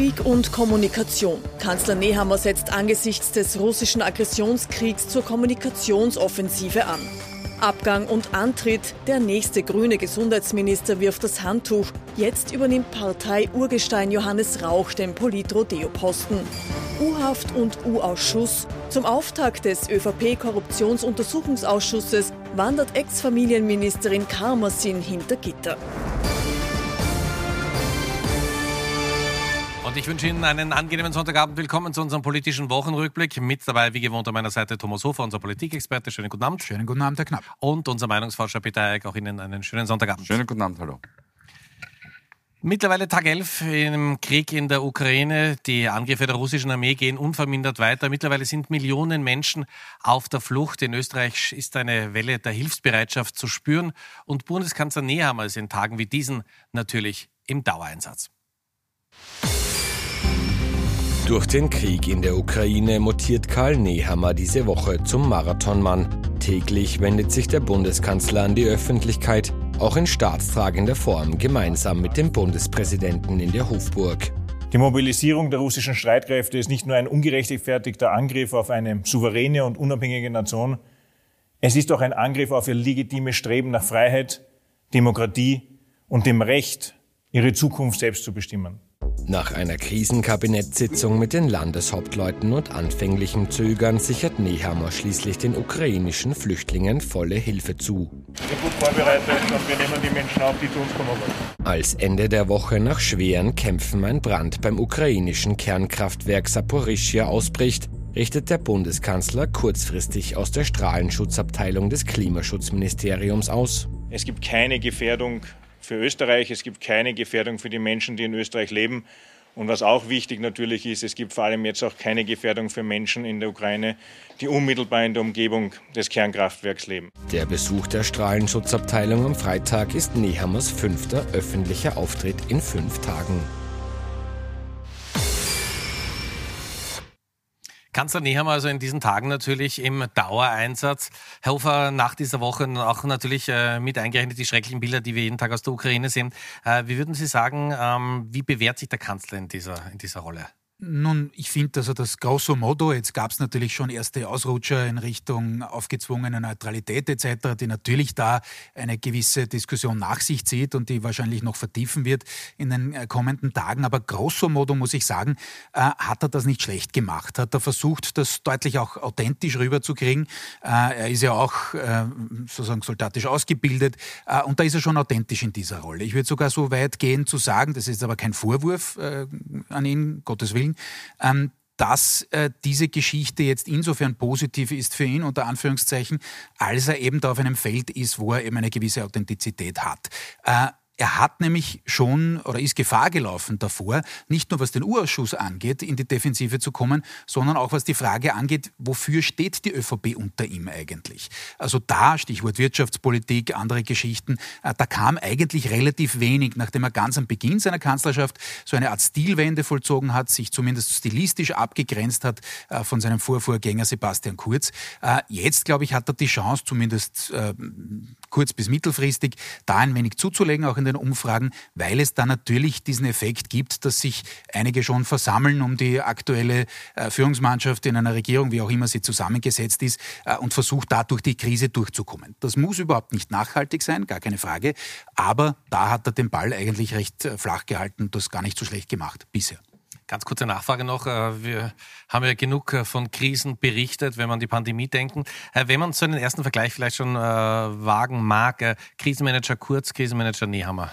Krieg und Kommunikation. Kanzler Nehammer setzt angesichts des russischen Aggressionskriegs zur Kommunikationsoffensive an. Abgang und Antritt. Der nächste grüne Gesundheitsminister wirft das Handtuch. Jetzt übernimmt Partei-Urgestein Johannes Rauch den Politrodeo-Posten. U-Haft und U-Ausschuss. Zum Auftakt des ÖVP-Korruptionsuntersuchungsausschusses wandert Ex-Familienministerin Karmasin hinter Gitter. Und ich wünsche Ihnen einen angenehmen Sonntagabend. Willkommen zu unserem politischen Wochenrückblick. Mit dabei, wie gewohnt, an meiner Seite Thomas Hofer, unser Politikexperte. Schönen guten Abend. Schönen guten Abend, Herr Knapp. Und unser Meinungsforscher Peter Eick. Auch Ihnen einen schönen Sonntagabend. Schönen guten Abend, hallo. Mittlerweile Tag 11 im Krieg in der Ukraine. Die Angriffe der russischen Armee gehen unvermindert weiter. Mittlerweile sind Millionen Menschen auf der Flucht. In Österreich ist eine Welle der Hilfsbereitschaft zu spüren. Und Bundeskanzler Nehammer ist in Tagen wie diesen natürlich im Dauereinsatz. Durch den Krieg in der Ukraine mutiert Karl Nehammer diese Woche zum Marathonmann. Täglich wendet sich der Bundeskanzler an die Öffentlichkeit, auch in staatstragender Form gemeinsam mit dem Bundespräsidenten in der Hofburg. Die Mobilisierung der russischen Streitkräfte ist nicht nur ein ungerechtfertigter Angriff auf eine souveräne und unabhängige Nation, es ist auch ein Angriff auf ihr legitimes Streben nach Freiheit, Demokratie und dem Recht, ihre Zukunft selbst zu bestimmen. Nach einer Krisenkabinettssitzung mit den Landeshauptleuten und anfänglichem Zögern sichert Nehammer schließlich den ukrainischen Flüchtlingen volle Hilfe zu. Wir sind gut vorbereitet und wir nehmen die Menschen auf, die zu uns kommen wollen. Als Ende der Woche nach schweren Kämpfen ein Brand beim ukrainischen Kernkraftwerk Saporischia ausbricht, richtet der Bundeskanzler kurzfristig aus der Strahlenschutzabteilung des Klimaschutzministeriums aus. Es gibt keine Gefährdung für Österreich, es gibt keine Gefährdung für die Menschen, die in Österreich leben. Und was auch wichtig natürlich ist, es gibt vor allem jetzt auch keine Gefährdung für Menschen in der Ukraine, die unmittelbar in der Umgebung des Kernkraftwerks leben. Der Besuch der Strahlenschutzabteilung am Freitag ist Nehammers fünfter öffentlicher Auftritt in fünf Tagen. Kanzler Nehammer also in diesen Tagen natürlich im Dauereinsatz. Herr Hofer, nach dieser Woche auch natürlich äh, mit eingerechnet die schrecklichen Bilder, die wir jeden Tag aus der Ukraine sehen. Äh, wie würden Sie sagen, ähm, wie bewährt sich der Kanzler in dieser, in dieser Rolle? Nun, ich finde also das grosso modo, jetzt gab es natürlich schon erste Ausrutscher in Richtung aufgezwungene Neutralität etc., die natürlich da eine gewisse Diskussion nach sich zieht und die wahrscheinlich noch vertiefen wird in den äh, kommenden Tagen. Aber grosso modo muss ich sagen, äh, hat er das nicht schlecht gemacht. Hat er versucht, das deutlich auch authentisch rüberzukriegen. Äh, er ist ja auch äh, sozusagen soldatisch ausgebildet äh, und da ist er schon authentisch in dieser Rolle. Ich würde sogar so weit gehen zu sagen, das ist aber kein Vorwurf äh, an ihn, Gottes Willen, ähm, dass äh, diese Geschichte jetzt insofern positiv ist für ihn, unter Anführungszeichen, als er eben da auf einem Feld ist, wo er eben eine gewisse Authentizität hat. Äh, er hat nämlich schon oder ist Gefahr gelaufen davor, nicht nur was den Urausschuss angeht, in die Defensive zu kommen, sondern auch was die Frage angeht, wofür steht die ÖVP unter ihm eigentlich? Also da, Stichwort Wirtschaftspolitik, andere Geschichten, äh, da kam eigentlich relativ wenig, nachdem er ganz am Beginn seiner Kanzlerschaft so eine Art Stilwende vollzogen hat, sich zumindest stilistisch abgegrenzt hat äh, von seinem Vorvorgänger Sebastian Kurz. Äh, jetzt, glaube ich, hat er die Chance, zumindest kurz- bis mittelfristig, da ein wenig zuzulegen, auch in den Umfragen, weil es da natürlich diesen Effekt gibt, dass sich einige schon versammeln um die aktuelle äh, Führungsmannschaft in einer Regierung, wie auch immer sie zusammengesetzt ist, äh, und versucht dadurch die Krise durchzukommen. Das muss überhaupt nicht nachhaltig sein, gar keine Frage, aber da hat er den Ball eigentlich recht äh, flach gehalten, das gar nicht so schlecht gemacht bisher. Ganz kurze Nachfrage noch. Äh, wir haben ja genug äh, von Krisen berichtet, wenn man die Pandemie denken. Äh, wenn man so einen ersten Vergleich vielleicht schon wagen mag, Krisenmanager Kurz, Krisenmanager Nehammer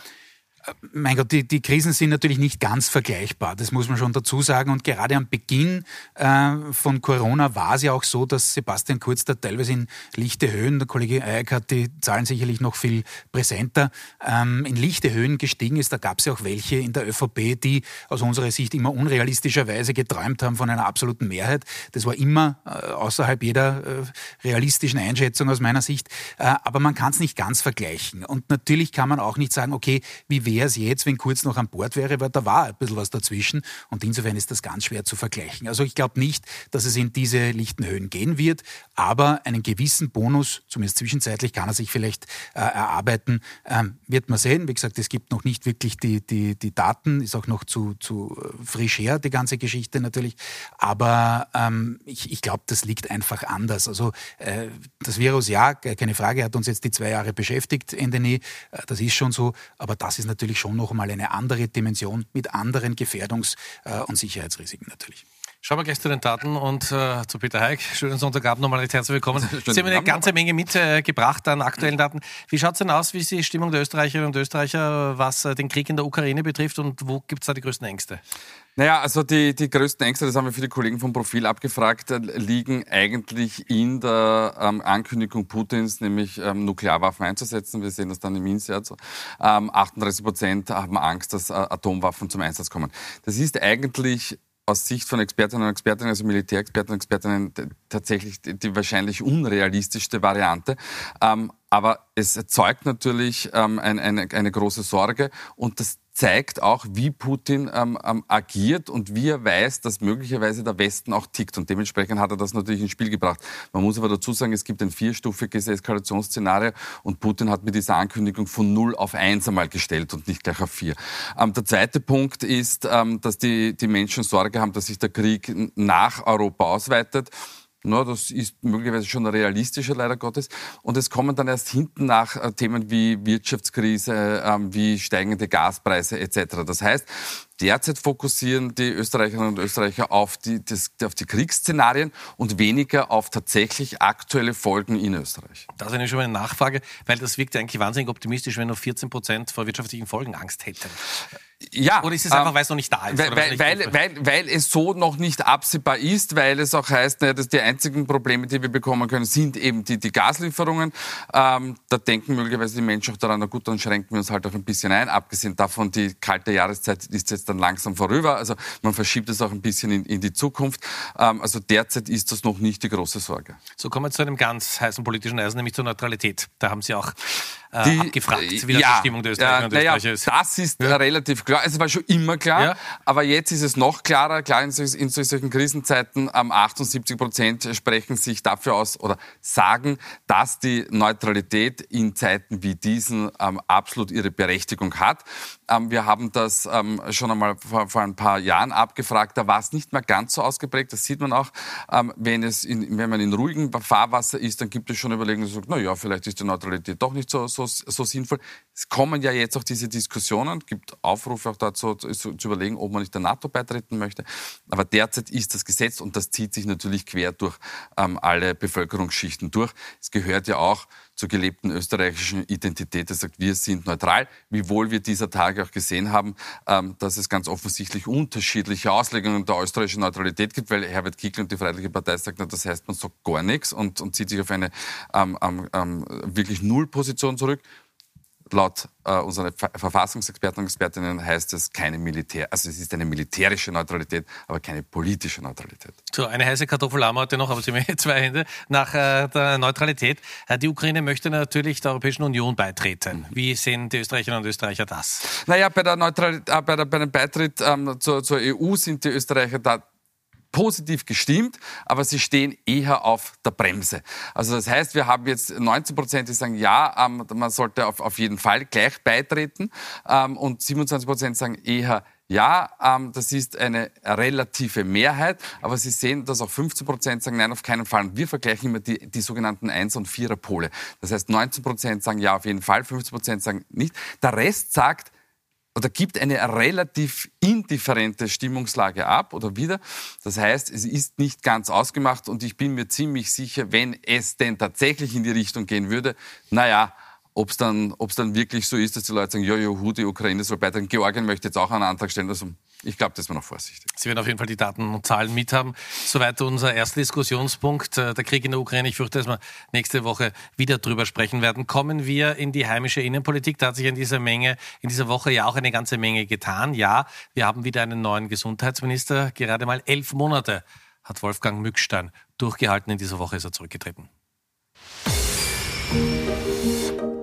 mein Gott, die, die Krisen sind natürlich nicht ganz vergleichbar, das muss man schon dazu sagen. Und gerade am Beginn äh, von Corona war es ja auch so, dass Sebastian Kurz da teilweise in lichte Höhen, der Kollege Eick hat die Zahlen sicherlich noch viel präsenter, ähm, in lichte Höhen gestiegen ist. Da gab es ja auch welche in der ÖVP, die aus unserer Sicht immer unrealistischerweise geträumt haben von einer absoluten Mehrheit. Das war immer äh, außerhalb jeder äh, realistischen Einschätzung aus meiner Sicht. Äh, aber man kann es nicht ganz vergleichen. Und natürlich kann man auch nicht sagen, okay, wie wäre wäre es jetzt, wenn Kurz noch an Bord wäre, weil da war ein bisschen was dazwischen. Und insofern ist das ganz schwer zu vergleichen. Also ich glaube nicht, dass es in diese lichten Höhen gehen wird, aber einen gewissen Bonus, zumindest zwischenzeitlich, kann er sich vielleicht äh, erarbeiten, ähm, wird man sehen. Wie gesagt, es gibt noch nicht wirklich die, die, die Daten, ist auch noch zu, zu äh, frisch her, die ganze Geschichte natürlich, aber ähm, ich, ich glaube, das liegt einfach anders. Also äh, das Virus, ja, keine Frage, hat uns jetzt die zwei Jahre beschäftigt, Endenie, äh, das ist schon so, aber das ist natürlich schon noch mal eine andere Dimension mit anderen Gefährdungs- äh, und Sicherheitsrisiken natürlich. Schauen wir gleich zu den Daten und äh, zu Peter Heik. Schönen Sonntagabend nochmal recht herzlich willkommen. Sie haben eine ganze Menge mitgebracht äh, an aktuellen Daten. Wie schaut es denn aus, wie ist die Stimmung der Österreicherinnen und Österreicher, was äh, den Krieg in der Ukraine betrifft und wo gibt es da die größten Ängste? Naja, also die, die größten Ängste, das haben wir viele Kollegen vom Profil abgefragt, äh, liegen eigentlich in der ähm, Ankündigung Putins, nämlich ähm, Nuklearwaffen einzusetzen. Wir sehen das dann im Insert. Ähm, 38 Prozent haben Angst, dass äh, Atomwaffen zum Einsatz kommen. Das ist eigentlich aus Sicht von Expertinnen und Experten, also Militärexperten und Expertinnen, tatsächlich die, die wahrscheinlich unrealistischste Variante. Ähm, aber es erzeugt natürlich ähm, ein, eine, eine große Sorge und das zeigt auch, wie Putin ähm, ähm, agiert und wie er weiß, dass möglicherweise der Westen auch tickt. Und dementsprechend hat er das natürlich ins Spiel gebracht. Man muss aber dazu sagen, es gibt ein vierstufiges Eskalationsszenario und Putin hat mit dieser Ankündigung von 0 auf 1 einmal gestellt und nicht gleich auf 4. Ähm, der zweite Punkt ist, ähm, dass die, die Menschen Sorge haben, dass sich der Krieg nach Europa ausweitet. No, das ist möglicherweise schon realistischer, leider Gottes. Und es kommen dann erst hinten nach äh, Themen wie Wirtschaftskrise, ähm, wie steigende Gaspreise etc. Das heißt, derzeit fokussieren die Österreicherinnen und Österreicher auf die, das, auf die Kriegsszenarien und weniger auf tatsächlich aktuelle Folgen in Österreich. Das ist eine schon eine Nachfrage, weil das wirkt eigentlich wahnsinnig optimistisch, wenn nur 14 Prozent vor wirtschaftlichen Folgen Angst hätten. Ja. Oder ist es einfach, ähm, weil es noch nicht da ist? Weil, weil, weil, weil, weil, es so noch nicht absehbar ist, weil es auch heißt, naja, dass die einzigen Probleme, die wir bekommen können, sind eben die, die Gaslieferungen. Ähm, da denken möglicherweise die Menschen auch daran, na gut, dann schränken wir uns halt auch ein bisschen ein. Abgesehen davon, die kalte Jahreszeit ist jetzt dann langsam vorüber. Also man verschiebt es auch ein bisschen in, in die Zukunft. Ähm, also derzeit ist das noch nicht die große Sorge. So kommen wir zu einem ganz heißen politischen Eisen, nämlich zur Neutralität. Da haben Sie auch die, abgefragt, wie ja, die Stimmung der Österreicher und Österreicher ist. Das ist ja. relativ klar. Es war schon immer klar, ja. aber jetzt ist es noch klarer. Klar, in, in solchen Krisenzeiten, ähm, 78 Prozent sprechen sich dafür aus oder sagen, dass die Neutralität in Zeiten wie diesen ähm, absolut ihre Berechtigung hat. Ähm, wir haben das ähm, schon einmal vor, ein paar Jahren abgefragt. Da war es nicht mehr ganz so ausgeprägt. Das sieht man auch, ähm, wenn, es in, wenn man in ruhigem Fahrwasser ist, dann gibt es schon Überlegungen, die sagen, na ja, vielleicht ist die Neutralität doch nicht so, so, so sinnvoll. Es kommen ja jetzt auch diese Diskussionen, gibt Aufrufe auch dazu zu, zu überlegen, ob man nicht der NATO beitreten möchte. Aber derzeit ist das Gesetz und das zieht sich natürlich quer durch alle Bevölkerungsschichten durch. Es gehört ja auch zur gelebten österreichischen Identität. Er sagt, wir sind neutral, wiewohl wir dieser Tage auch gesehen haben, ähm, dass es ganz offensichtlich unterschiedliche Auslegungen der österreichischen Neutralität gibt, weil Herbert Kickl und die Freiheitliche Partei sagt, das heißt, man sagt gar nichts und, und zieht sich auf eine ähm, ähm, wirklich Nullposition zurück laut äh, unseren Verfassungsexperten und Expertinnen heißt es keine Militär, also es ist eine militärische Neutralität, aber keine politische Neutralität. So, eine heiße Kartoffel haben wir heute noch, aber Sie haben zwei Hände nach äh, der Neutralität. Äh, die Ukraine möchte natürlich der Europäischen Union beitreten. Wie sehen die Österreicherinnen und Österreicher das? Naja, bei, der Neutralität, äh, bei, der, bei dem Beitritt ähm, zur, zur EU sind die Österreicher da positiv gestimmt, aber sie stehen eher auf der Bremse. Also das heißt, wir haben jetzt 19 Prozent, die sagen, ja, ähm, man sollte auf, auf jeden Fall gleich beitreten ähm, und 27 Prozent sagen eher ja, ähm, das ist eine relative Mehrheit, aber Sie sehen, dass auch 15 Prozent sagen, nein, auf keinen Fall. Wir vergleichen immer die, die sogenannten 1- und 4er-Pole. Das heißt, 19 Prozent sagen ja, auf jeden Fall, 15 Prozent sagen nicht. Der Rest sagt, oder gibt eine relativ indifferente Stimmungslage ab oder wieder. Das heißt, es ist nicht ganz ausgemacht und ich bin mir ziemlich sicher, wenn es denn tatsächlich in die Richtung gehen würde, naja, ob es dann, dann wirklich so ist, dass die Leute sagen, jojo, hu, die Ukraine soll beitreten. Georgien möchte jetzt auch einen Antrag stellen. Also ich glaube, das man noch vorsichtig. Sie werden auf jeden Fall die Daten und Zahlen mithaben. Soweit unser erster Diskussionspunkt, äh, der Krieg in der Ukraine. Ich fürchte, dass wir nächste Woche wieder drüber sprechen werden. Kommen wir in die heimische Innenpolitik. Da hat sich in dieser Menge, in dieser Woche ja auch eine ganze Menge getan. Ja, wir haben wieder einen neuen Gesundheitsminister. Gerade mal elf Monate hat Wolfgang Mückstein durchgehalten. In dieser Woche ist er zurückgetreten.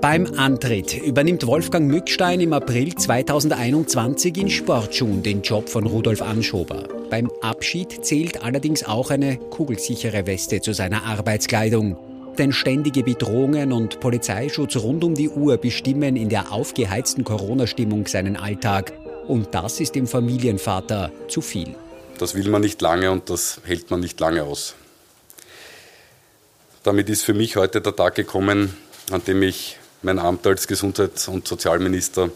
Beim Antritt übernimmt Wolfgang Mückstein im April 2021 in Sportschuhen den Job von Rudolf Anschober. Beim Abschied zählt allerdings auch eine kugelsichere Weste zu seiner Arbeitskleidung. Denn ständige Bedrohungen und Polizeischutz rund um die Uhr bestimmen in der aufgeheizten Corona-Stimmung seinen Alltag. Und das ist dem Familienvater zu viel. Das will man nicht lange und das hält man nicht lange aus. Damit ist für mich heute der Tag gekommen, an dem ich mein Amt als Gesundheits- und Sozialminister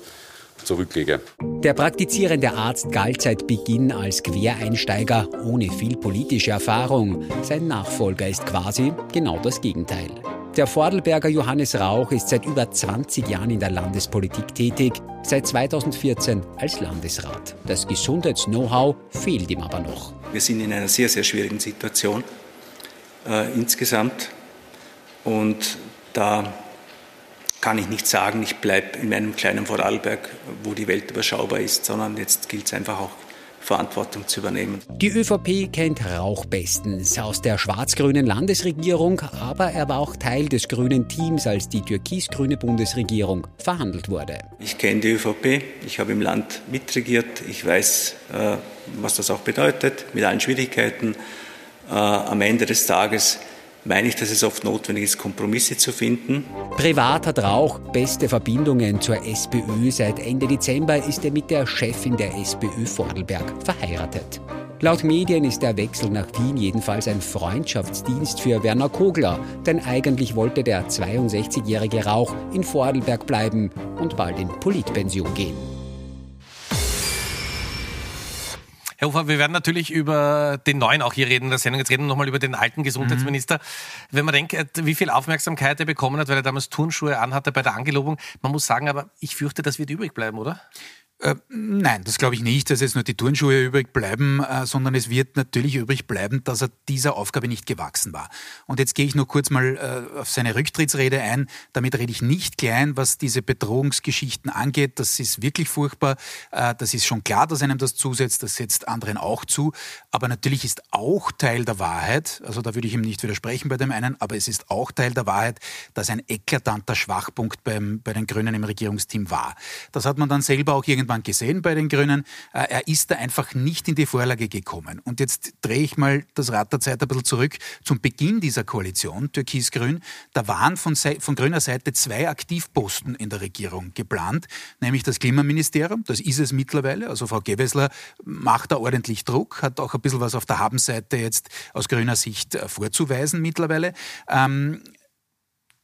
zurücklege. Der praktizierende Arzt galt seit Beginn als Quereinsteiger ohne viel politische Erfahrung. Sein Nachfolger ist quasi genau das Gegenteil. Der Vordelberger Johannes Rauch ist seit über 20 Jahren in der Landespolitik tätig, seit 2014 als Landesrat. Das Gesundheits-Know-how fehlt ihm aber noch. Wir sind in einer sehr, sehr schwierigen Situation äh, insgesamt und da kann ich nicht sagen, ich bleibe in meinem kleinen Vorarlberg, wo die Welt überschaubar ist, sondern jetzt gilt es einfach auch, Verantwortung zu übernehmen. Die ÖVP kennt Rauch bestens aus der schwarz-grünen Landesregierung, aber er war auch Teil des grünen Teams, als die türkis-grüne Bundesregierung verhandelt wurde. Ich kenne die ÖVP, ich habe im Land mitregiert, ich weiß, äh, was das auch bedeutet, mit allen Schwierigkeiten. Äh, am Ende des Tages meine ich, dass es oft notwendig ist, Kompromisse zu finden. Privat hat Rauch beste Verbindungen zur SPÖ. Seit Ende Dezember ist er mit der Chefin der SPÖ Vordelberg verheiratet. Laut Medien ist der Wechsel nach Wien jedenfalls ein Freundschaftsdienst für Werner Kogler, denn eigentlich wollte der 62-jährige Rauch in Vordelberg bleiben und bald in Politpension gehen. Herr Hofer, wir werden natürlich über den neuen auch hier reden in der Sendung. Jetzt reden wir nochmal über den alten Gesundheitsminister. Mhm. Wenn man denkt, wie viel Aufmerksamkeit er bekommen hat, weil er damals Turnschuhe anhatte bei der Angelobung. Man muss sagen, aber ich fürchte, das wird übrig bleiben, oder? Äh, nein, das glaube ich nicht, dass jetzt nur die Turnschuhe übrig bleiben, äh, sondern es wird natürlich übrig bleiben, dass er dieser Aufgabe nicht gewachsen war. Und jetzt gehe ich noch kurz mal äh, auf seine Rücktrittsrede ein. Damit rede ich nicht klein, was diese Bedrohungsgeschichten angeht. Das ist wirklich furchtbar. Äh, das ist schon klar, dass einem das zusetzt. Das setzt anderen auch zu. Aber natürlich ist auch Teil der Wahrheit, also da würde ich ihm nicht widersprechen bei dem einen, aber es ist auch Teil der Wahrheit, dass ein eklatanter Schwachpunkt beim, bei den Grünen im Regierungsteam war. Das hat man dann selber auch irgendwie irgendwann gesehen bei den Grünen. Äh, er ist da einfach nicht in die Vorlage gekommen. Und jetzt drehe ich mal das Rad der Zeit ein bisschen zurück zum Beginn dieser Koalition, Türkis-Grün. Da waren von, von grüner Seite zwei Aktivposten in der Regierung geplant, nämlich das Klimaministerium, das ist es mittlerweile. Also Frau Gewessler macht da ordentlich Druck, hat auch ein bisschen was auf der Habenseite jetzt aus grüner Sicht äh, vorzuweisen mittlerweile. Ähm,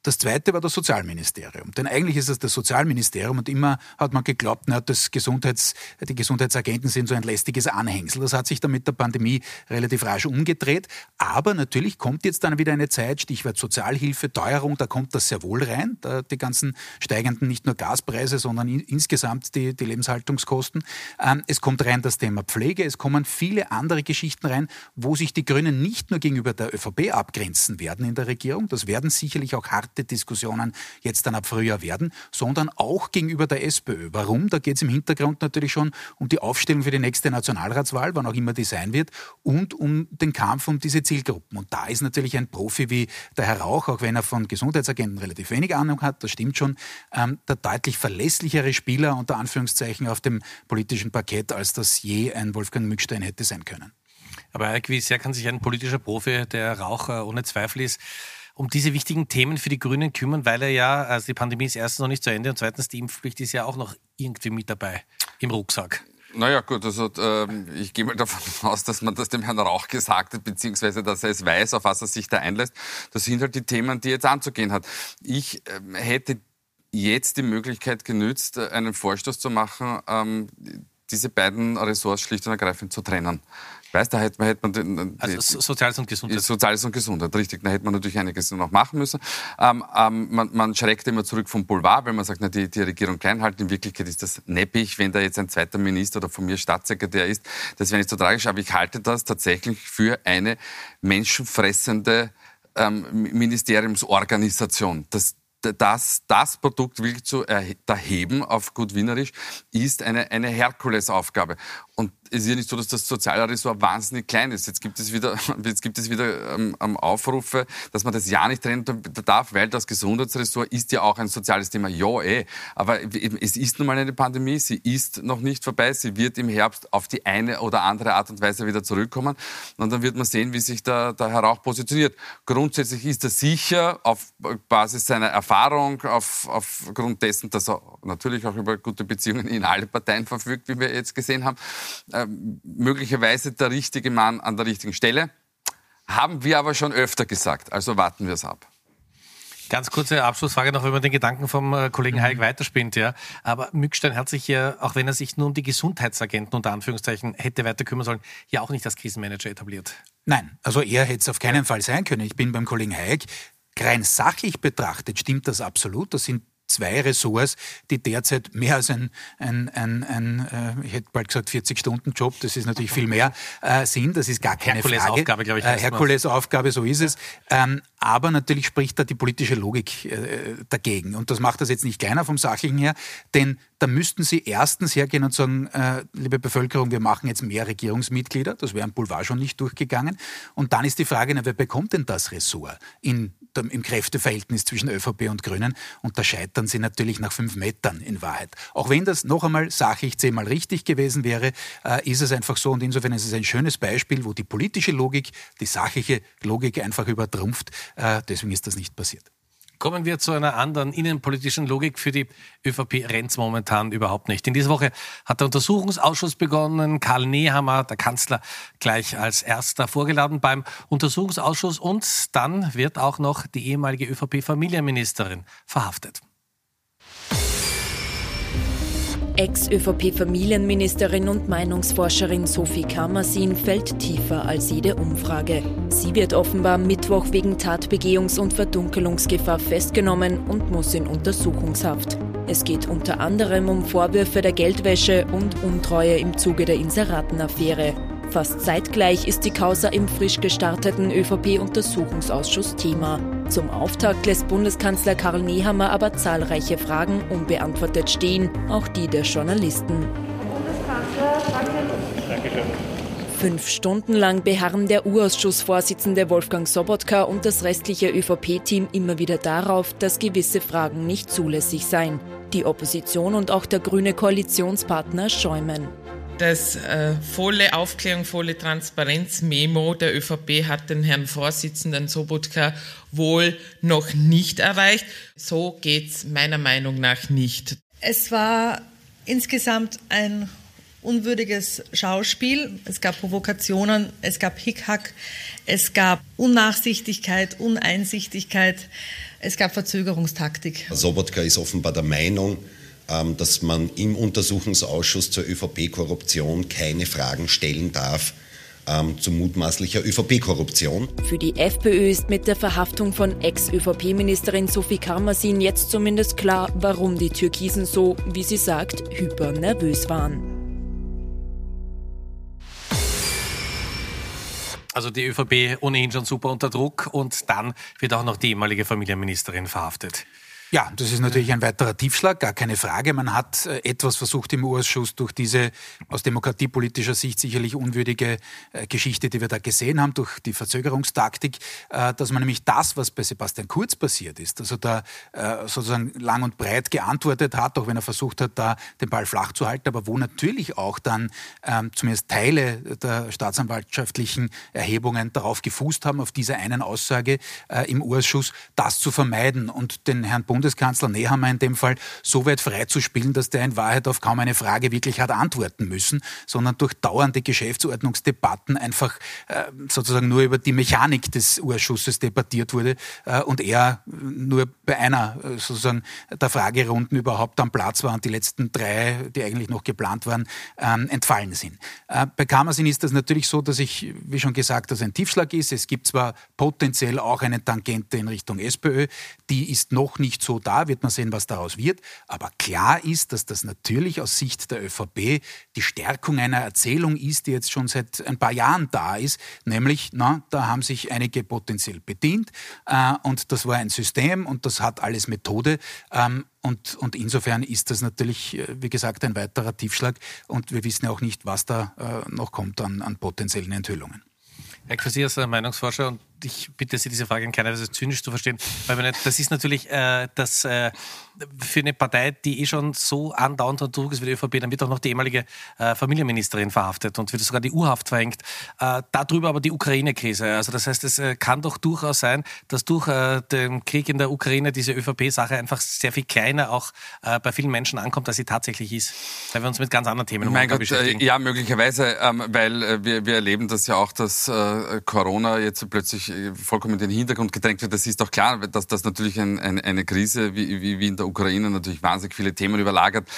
das zweite war das Sozialministerium. Denn eigentlich ist es das Sozialministerium und immer hat man geglaubt, na, das Gesundheits, die Gesundheitsagenten sind so ein lästiges Anhängsel. Das hat sich dann mit der Pandemie relativ rasch umgedreht. Aber natürlich kommt jetzt dann wieder eine Zeit, Stichwort Sozialhilfe, Teuerung, da kommt das sehr wohl rein. Die ganzen steigenden nicht nur Gaspreise, sondern in, insgesamt die, die Lebenshaltungskosten. Ähm, es kommt rein das Thema Pflege, es kommen viele andere Geschichten rein, wo sich die Grünen nicht nur gegenüber der ÖVP abgrenzen werden in der Regierung. Das werden sicherlich auch hart harte Diskussionen jetzt dann ab Frühjahr werden, sondern auch gegenüber der SPÖ. Warum? Da geht es im Hintergrund natürlich schon um die Aufstellung für die nächste Nationalratswahl, wann auch immer die sein wird, und um den Kampf um diese Zielgruppen. Und da ist natürlich ein Profi wie der Herr Rauch, auch wenn er von Gesundheitsagenten relativ wenig Ahnung hat, das stimmt schon, ähm, der deutlich verlässlichere Spieler unter Anführungszeichen auf dem politischen Parkett, als das je ein Wolfgang Mückstein hätte sein können. Aber wie sehr kann sich ein politischer Profi, der Raucher ohne Zweifel ist, um diese wichtigen Themen für die Grünen kümmern, weil er ja, also die Pandemie ist erstens noch nicht zu Ende und zweitens die Impfpflicht ist ja auch noch irgendwie mit dabei im Rucksack. Naja, gut, also ähm, ich gehe mal davon aus, dass man das dem Herrn Rauch gesagt hat, beziehungsweise dass er es weiß, auf was er sich da einlässt. Das sind halt die Themen, die er jetzt anzugehen hat. Ich ähm, hätte jetzt die Möglichkeit genützt, einen Vorstoß zu machen, ähm, diese beiden Ressorts schlicht und ergreifend zu trennen. Weißt, da hätte man, hätte man den, also die, Soziales und Gesundheit. Soziales und Gesundheit, richtig. Da hätte man natürlich einiges noch machen müssen. Ähm, ähm, man, man, schreckt immer zurück vom Boulevard, wenn man sagt, na, die, die Regierung klein halten. In Wirklichkeit ist das neppig, wenn da jetzt ein zweiter Minister oder von mir Staatssekretär ist. Das wäre nicht so tragisch, aber ich halte das tatsächlich für eine menschenfressende ähm, Ministeriumsorganisation. Das, das, das Produkt wirklich zu erheben auf gut Wienerisch ist eine, eine Herkulesaufgabe. Und es ist ja nicht so, dass das Sozialressort wahnsinnig klein ist. Jetzt gibt es wieder, jetzt gibt es wieder ähm Aufrufe, dass man das ja nicht trennen darf, weil das Gesundheitsressort ist ja auch ein soziales Thema. Ja, eh. Aber es ist nun mal eine Pandemie. Sie ist noch nicht vorbei. Sie wird im Herbst auf die eine oder andere Art und Weise wieder zurückkommen. Und dann wird man sehen, wie sich der, der Herr Rauch positioniert. Grundsätzlich ist er sicher auf Basis seiner Erfahrung, auf, aufgrund dessen, dass er natürlich auch über gute Beziehungen in alle Parteien verfügt, wie wir jetzt gesehen haben, äh, möglicherweise der richtige Mann an der richtigen Stelle. Haben wir aber schon öfter gesagt. Also warten wir es ab. Ganz kurze Abschlussfrage noch, wenn man den Gedanken vom äh, Kollegen Hayek mhm. weiterspinnt, ja. Aber Mückstein hat sich ja, auch wenn er sich nur um die Gesundheitsagenten unter Anführungszeichen hätte weiter kümmern sollen, ja auch nicht als Krisenmanager etabliert. Nein, also er hätte es auf keinen Fall sein können. Ich bin beim Kollegen Hayek. Rein sachlich betrachtet stimmt das absolut. Das sind zwei Ressorts, die derzeit mehr als ein, ein, ein, ein äh, ich hätte bald gesagt 40-Stunden-Job, das ist natürlich viel mehr, äh, sind. Das ist gar keine Herkules Frage. Aufgabe, glaube ich. Äh, Herkules Aufgabe, so ist es. Ähm, aber natürlich spricht da die politische Logik äh, dagegen. Und das macht das jetzt nicht kleiner vom Sachlichen her, denn da müssten Sie erstens hergehen und sagen, äh, liebe Bevölkerung, wir machen jetzt mehr Regierungsmitglieder. Das wäre im Boulevard schon nicht durchgegangen. Und dann ist die Frage, na, wer bekommt denn das Ressort in im Kräfteverhältnis zwischen ÖVP und Grünen. Und da scheitern sie natürlich nach fünf Metern in Wahrheit. Auch wenn das noch einmal sachlich zehnmal richtig gewesen wäre, äh, ist es einfach so. Und insofern ist es ein schönes Beispiel, wo die politische Logik die sachliche Logik einfach übertrumpft. Äh, deswegen ist das nicht passiert. Kommen wir zu einer anderen innenpolitischen Logik. Für die ÖVP rennt momentan überhaupt nicht. In dieser Woche hat der Untersuchungsausschuss begonnen. Karl Nehammer, der Kanzler, gleich als erster vorgeladen beim Untersuchungsausschuss. Und dann wird auch noch die ehemalige ÖVP-Familienministerin verhaftet. Ex-ÖVP-Familienministerin und Meinungsforscherin Sophie Kammersin fällt tiefer als jede Umfrage. Sie wird offenbar Mittwoch wegen Tatbegehungs- und Verdunkelungsgefahr festgenommen und muss in Untersuchungshaft. Es geht unter anderem um Vorwürfe der Geldwäsche und Untreue im Zuge der Inseratenaffäre. Fast zeitgleich ist die Causa im frisch gestarteten ÖVP-Untersuchungsausschuss Thema. Zum Auftakt lässt Bundeskanzler Karl Nehammer aber zahlreiche Fragen unbeantwortet stehen, auch die der Journalisten. Fünf Stunden lang beharren der U-Ausschussvorsitzende Wolfgang Sobotka und das restliche ÖVP-Team immer wieder darauf, dass gewisse Fragen nicht zulässig seien. Die Opposition und auch der grüne Koalitionspartner schäumen. Das äh, volle Aufklärung, volle Transparenz-Memo der ÖVP hat den Herrn Vorsitzenden Sobotka wohl noch nicht erreicht. So geht's meiner Meinung nach nicht. Es war insgesamt ein unwürdiges Schauspiel. Es gab Provokationen, es gab Hickhack, es gab Unnachsichtigkeit, Uneinsichtigkeit, es gab Verzögerungstaktik. Sobotka ist offenbar der Meinung, dass man im Untersuchungsausschuss zur ÖVP-Korruption keine Fragen stellen darf ähm, zu mutmaßlicher ÖVP-Korruption. Für die FPÖ ist mit der Verhaftung von Ex-ÖVP-Ministerin Sophie Karmasin jetzt zumindest klar, warum die Türkisen so, wie sie sagt, hypernervös waren. Also die ÖVP ohnehin schon super unter Druck und dann wird auch noch die ehemalige Familienministerin verhaftet. Ja, das ist natürlich ein weiterer Tiefschlag, gar keine Frage. Man hat äh, etwas versucht im Ausschuss durch diese aus demokratiepolitischer Sicht sicherlich unwürdige äh, Geschichte, die wir da gesehen haben, durch die Verzögerungstaktik, äh, dass man nämlich das, was bei Sebastian Kurz passiert ist, also da sozusagen lang und breit geantwortet hat, auch wenn er versucht hat, da den Ball flach zu halten, aber wo natürlich auch dann ähm, zumindest Teile der staatsanwaltschaftlichen Erhebungen darauf gefußt haben, auf dieser einen Aussage im Ausschuss, das zu vermeiden und den Herrn Bund Bundeskanzler Nehammer in dem Fall so weit freizuspielen, dass der in Wahrheit auf kaum eine Frage wirklich hat antworten müssen, sondern durch dauernde Geschäftsordnungsdebatten einfach äh, sozusagen nur über die Mechanik des Urschusses debattiert wurde äh, und er nur bei einer äh, sozusagen der Fragerunden überhaupt am Platz war und die letzten drei, die eigentlich noch geplant waren, ähm, entfallen sind. Äh, bei Kammersin ist das natürlich so, dass ich, wie schon gesagt, dass ein Tiefschlag ist. Es gibt zwar potenziell auch eine Tangente in Richtung SPÖ, die ist noch nicht so dar, wird man sehen, was daraus wird. Aber klar ist, dass das natürlich aus Sicht der ÖVP die Stärkung einer Erzählung ist, die jetzt schon seit ein paar Jahren da ist, nämlich, na, da haben sich einige potenziell bedient äh, und das war ein System und das hat alles Methode. Ähm, und, und insofern ist das natürlich, äh, wie gesagt, ein weiterer Tiefschlag. Und wir wissen ja auch nicht, was da äh, noch kommt an, an potenziellen Enthüllungen. Herr Quasi als Meinungsforscher und ich bitte Sie, diese Frage in keiner Weise zynisch zu verstehen, weil das ist natürlich äh, das äh, für eine Partei, die eh schon so andauernd unter Druck ist wie die ÖVP, dann wird auch noch die ehemalige äh, Familienministerin verhaftet und wird sogar die Urhaft verhängt. Äh, darüber aber die Ukraine-Krise. Also das heißt, es äh, kann doch durchaus sein, dass durch äh, den Krieg in der Ukraine diese ÖVP-Sache einfach sehr viel kleiner auch bei vielen Menschen ankommt, als sie tatsächlich ist. Weil wir uns mit ganz anderen Themen mein Gott, beschäftigen. Ja, möglicherweise, ähm, weil wir, wir erleben das ja auch, dass Corona jetzt plötzlich vollkommen in den Hintergrund gedrängt wird. Das ist doch klar, dass das natürlich ein, ein, eine Krise wie, wie, wie in der Ukraine natürlich wahnsinnig viele Themen überlagert.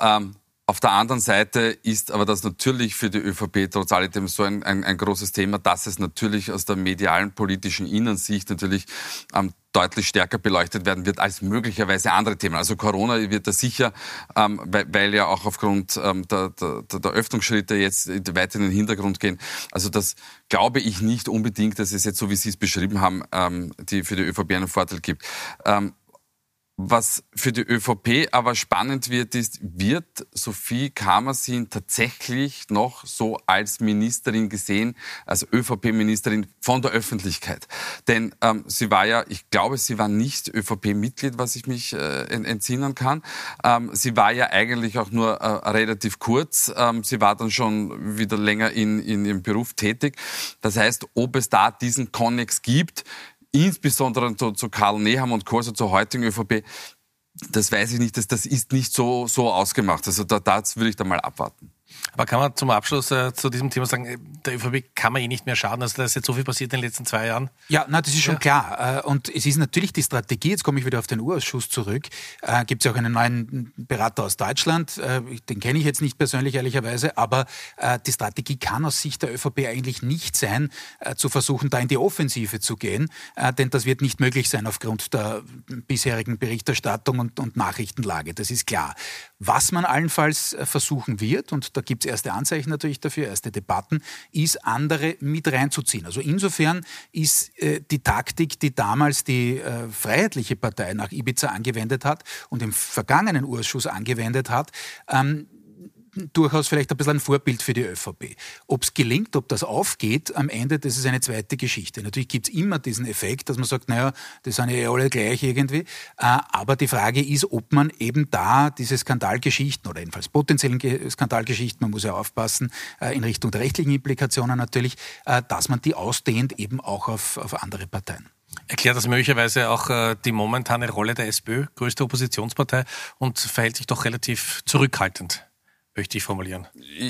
Ähm, auf der anderen Seite ist aber das natürlich für die ÖVP trotz alledem so ein, ein, ein großes Thema, dass es natürlich aus der medialen politischen Innensicht natürlich ähm, deutlich stärker beleuchtet werden wird als möglicherweise andere Themen. Also Corona wird da sicher, ähm, weil, weil, ja auch aufgrund ähm, der, der, der Öffnungsschritte jetzt weiter in den Hintergrund gehen. Also das glaube ich nicht unbedingt, dass es jetzt so, wie Sie es beschrieben haben, ähm, die für die ÖVP einen Vorteil gibt. Ähm, was für die ÖVP aber spannend wird, ist, wird Sophie Kamersin tatsächlich noch so als Ministerin gesehen, als ÖVP-Ministerin von der Öffentlichkeit? Denn ähm, sie war ja, ich glaube, sie war nicht ÖVP-Mitglied, was ich mich äh, entsinnen kann. Ähm, sie war ja eigentlich auch nur äh, relativ kurz. Ähm, sie war dann schon wieder länger in, in ihrem Beruf tätig. Das heißt, ob es da diesen Konnex gibt, insbesondere zu, zu Karl Neham und Kurse zur heutigen ÖVP, das weiß ich nicht, das, das ist nicht so, so ausgemacht. Also da, das würde ich da mal abwarten. Aber kann man zum Abschluss äh, zu diesem Thema sagen, äh, der ÖVP kann man eh nicht mehr schaden, also da ist jetzt so viel passiert in den letzten zwei Jahren? Ja, na, das ist schon ja. klar. Äh, und es ist natürlich die Strategie, jetzt komme ich wieder auf den Urausschuss zurück, äh, gibt es ja auch einen neuen Berater aus Deutschland, äh, den kenne ich jetzt nicht persönlich ehrlicherweise, aber äh, die Strategie kann aus Sicht der ÖVP eigentlich nicht sein, zu versuchen, da in die Offensive zu gehen, denn das wird nicht möglich sein aufgrund der bisherigen Berichterstattung und, und Nachrichtenlage, das ist klar. Was man allenfalls äh, versuchen wird, und da gibt es erste Anzeichen natürlich dafür, erste Debatten, ist andere mit reinzuziehen. Also insofern ist äh, die Taktik, die damals die äh, Freiheitliche Partei nach Ibiza angewendet hat und im vergangenen Urschuss angewendet hat, ähm, durchaus vielleicht ein bisschen ein Vorbild für die ÖVP. Ob es gelingt, ob das aufgeht, am Ende, das ist eine zweite Geschichte. Natürlich gibt es immer diesen Effekt, dass man sagt, naja, das sind ja alle gleich irgendwie. Äh, aber die Frage ist, ob man eben da diese Skandalgeschichten oder jedenfalls potenziellen Skandalgeschichten, man muss ja aufpassen, äh, in Richtung der rechtlichen Implikationen natürlich, äh, dass man die ausdehnt eben auch auf, auf andere Parteien. Erklärt das möglicherweise auch die momentane Rolle der SPÖ, größte Oppositionspartei, und verhält sich doch relativ zurückhaltend? Möchte formulieren.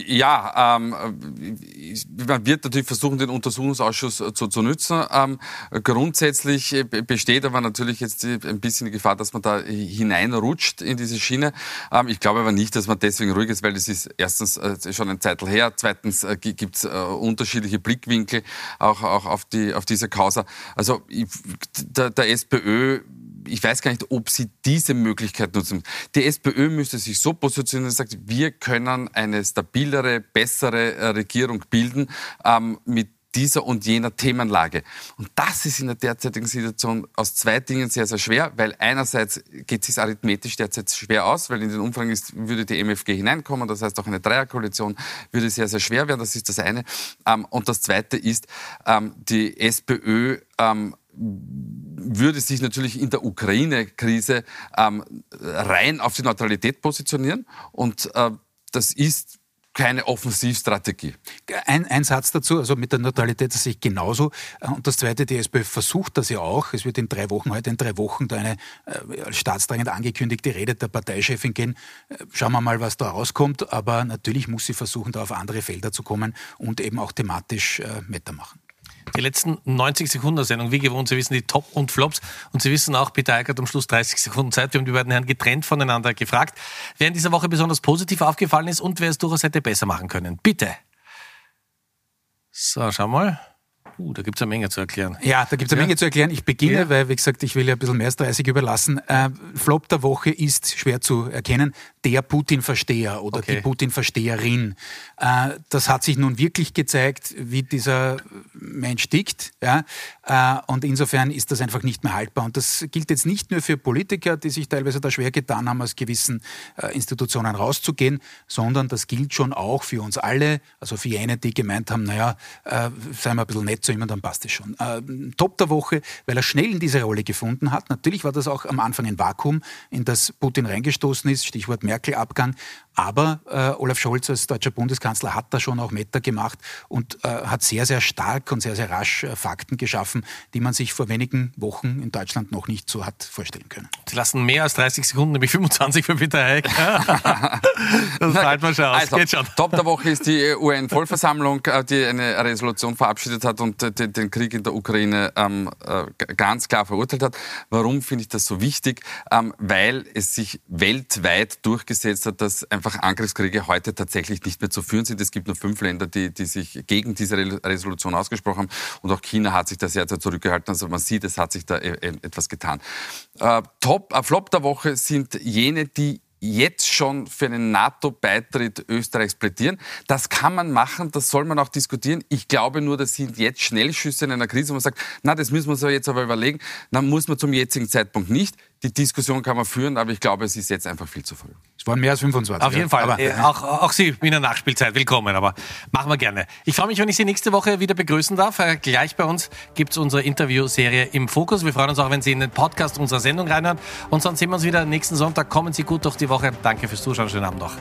Ja, ähm, man wird natürlich versuchen, den Untersuchungsausschuss äh, zu, zu nützen. Ähm, grundsätzlich äh, besteht aber natürlich jetzt ein bisschen die Gefahr, dass man da hineinrutscht in diese Schiene. Ähm, ich glaube aber nicht, dass man deswegen ruhig ist, weil das ist erstens äh, schon ein Zeitl her, zweitens äh, gibt es äh, unterschiedliche Blickwinkel auch, auch auf, die, auf diese Causa. Also ich, der, der SPÖ ich weiß gar nicht, ob sie diese Möglichkeit nutzen. Die SPÖ müsste sich so positionieren und sagt, wir können eine stabilere, bessere äh, Regierung bilden ähm, mit dieser und jener Themenlage. Und das ist in der derzeitigen Situation aus zwei Dingen sehr, sehr schwer, weil einerseits geht es sich arithmetisch derzeit schwer aus, weil in den Umfragen ist, würde die MFG hineinkommen, das heißt auch eine Dreierkoalition würde sehr, sehr schwer werden, das ist das eine. Ähm, und das zweite ist, ähm, die SPÖ würde sich natürlich in der Ukraine-Krise ähm, rein auf die Neutralität positionieren. Und äh, das ist keine Offensivstrategie. Ein, ein Satz dazu, also mit der Neutralität sehe ich genauso. Und das Zweite, die SPÖ versucht das ja auch. Es wird in drei Wochen, heute in drei Wochen, da eine äh, staatsdrängend angekündigte Rede der Parteichefin gehen. Äh, schauen wir mal, was da rauskommt. Aber natürlich muss sie versuchen, da auf andere Felder zu kommen und eben auch thematisch äh, Meter machen. Die letzten 90 Sekunden der Sendung, wie gewohnt, Sie wissen die Top und Flops und Sie wissen auch, Peter Eickert am Schluss 30 Sekunden Zeit. Wir haben die beiden Herren getrennt voneinander gefragt, wer in dieser Woche besonders positiv aufgefallen ist und wer es durchaus hätte besser machen können. Bitte. So, schau mal. Puh, da gibt es eine Menge zu erklären. Ja, da gibt es eine ja. Menge zu erklären. Ich beginne, ja. weil, wie gesagt, ich will ja ein bisschen mehr als 30 überlassen. Äh, Flop der Woche ist schwer zu erkennen. Der Putin-Versteher oder okay. die Putin-Versteherin. Äh, das hat sich nun wirklich gezeigt, wie dieser Mensch tickt. Ja? Äh, und insofern ist das einfach nicht mehr haltbar. Und das gilt jetzt nicht nur für Politiker, die sich teilweise da schwer getan haben, aus gewissen äh, Institutionen rauszugehen, sondern das gilt schon auch für uns alle, also für jene, die gemeint haben, naja, äh, seien wir ein bisschen nett zu ihm dann passt es schon. Äh, Top der Woche, weil er schnell in diese Rolle gefunden hat. Natürlich war das auch am Anfang ein Vakuum, in das Putin reingestoßen ist, Stichwort Merkel-Abgang. Aber äh, Olaf Scholz als deutscher Bundeskanzler hat da schon auch Meter gemacht und äh, hat sehr, sehr stark und sehr, sehr rasch äh, Fakten geschaffen, die man sich vor wenigen Wochen in Deutschland noch nicht so hat vorstellen können. Sie lassen mehr als 30 Sekunden, nämlich 25 für Peter Heik. das zahlt man schon aus. Also, Geht schon. Top der Woche ist die UN-Vollversammlung, äh, die eine Resolution verabschiedet hat und äh, den Krieg in der Ukraine ähm, äh, ganz klar verurteilt hat. Warum finde ich das so wichtig? Ähm, weil es sich weltweit durchgesetzt hat, dass ein einfach Angriffskriege heute tatsächlich nicht mehr zu führen sind. Es gibt nur fünf Länder, die, die sich gegen diese Resolution ausgesprochen haben. Und auch China hat sich da sehr, sehr zurückgehalten. Also man sieht, es hat sich da e, e, etwas getan. Äh, Top, äh, Flop der Woche sind jene, die jetzt schon für einen NATO-Beitritt Österreichs plädieren. Das kann man machen, das soll man auch diskutieren. Ich glaube nur, das sind jetzt Schnellschüsse in einer Krise, wo man sagt, na, das müssen wir uns jetzt aber überlegen. Dann muss man zum jetzigen Zeitpunkt nicht. Die Diskussion kann man führen, aber ich glaube, es ist jetzt einfach viel zu früh. Es waren mehr als 25. Auf jeden Fall. Aber, äh, auch, auch Sie in der Nachspielzeit willkommen, aber machen wir gerne. Ich freue mich, wenn ich Sie nächste Woche wieder begrüßen darf. Äh, gleich bei uns gibt es unsere Interviewserie im Fokus. Wir freuen uns auch, wenn Sie in den Podcast unserer Sendung reinhören. Und sonst sehen wir uns wieder nächsten Sonntag. Kommen Sie gut durch die Woche. Danke fürs Zuschauen. Schönen Abend noch.